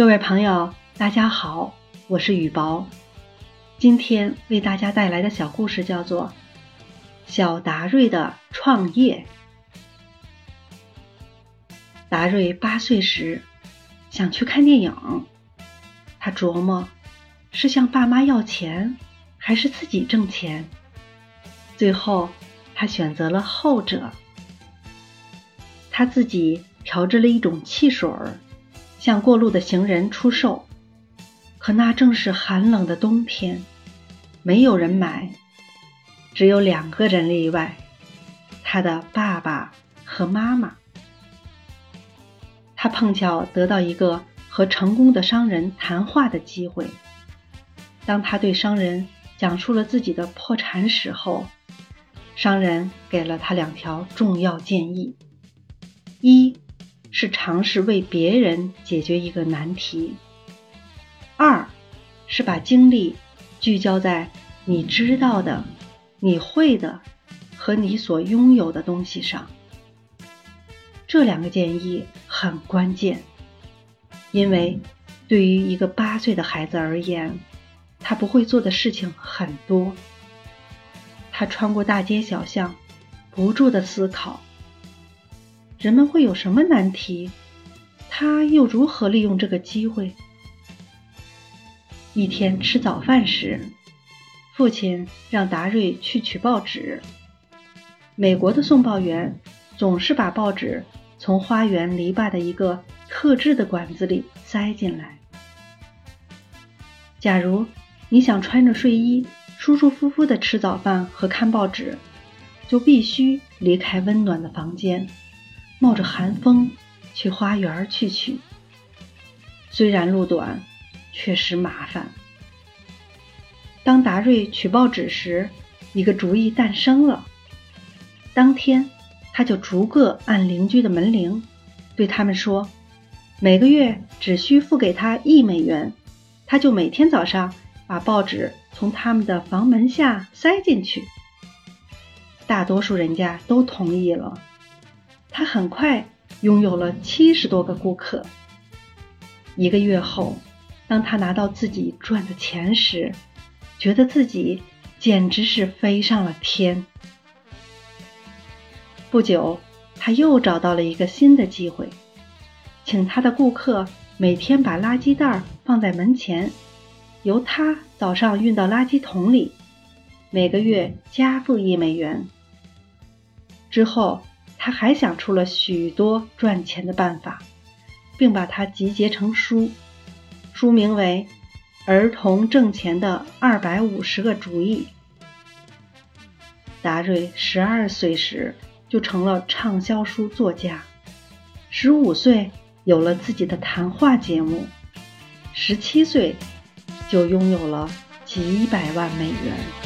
各位朋友，大家好，我是雨薄。今天为大家带来的小故事叫做《小达瑞的创业》。达瑞八岁时想去看电影，他琢磨是向爸妈要钱，还是自己挣钱。最后，他选择了后者。他自己调制了一种汽水儿。向过路的行人出售，可那正是寒冷的冬天，没有人买，只有两个人例外，他的爸爸和妈妈。他碰巧得到一个和成功的商人谈话的机会。当他对商人讲述了自己的破产史后，商人给了他两条重要建议：一。尝试为别人解决一个难题。二，是把精力聚焦在你知道的、你会的和你所拥有的东西上。这两个建议很关键，因为对于一个八岁的孩子而言，他不会做的事情很多。他穿过大街小巷，不住的思考。人们会有什么难题？他又如何利用这个机会？一天吃早饭时，父亲让达瑞去取报纸。美国的送报员总是把报纸从花园篱笆的一个特制的管子里塞进来。假如你想穿着睡衣舒舒服服的吃早饭和看报纸，就必须离开温暖的房间。冒着寒风去花园去取，虽然路短，确实麻烦。当达瑞取报纸时，一个主意诞生了。当天，他就逐个按邻居的门铃，对他们说：“每个月只需付给他一美元，他就每天早上把报纸从他们的房门下塞进去。”大多数人家都同意了。他很快拥有了七十多个顾客。一个月后，当他拿到自己赚的钱时，觉得自己简直是飞上了天。不久，他又找到了一个新的机会，请他的顾客每天把垃圾袋放在门前，由他早上运到垃圾桶里，每个月加付一美元。之后。他还想出了许多赚钱的办法，并把它集结成书，书名为《儿童挣钱的二百五十个主意》。达瑞十二岁时就成了畅销书作家，十五岁有了自己的谈话节目，十七岁就拥有了几百万美元。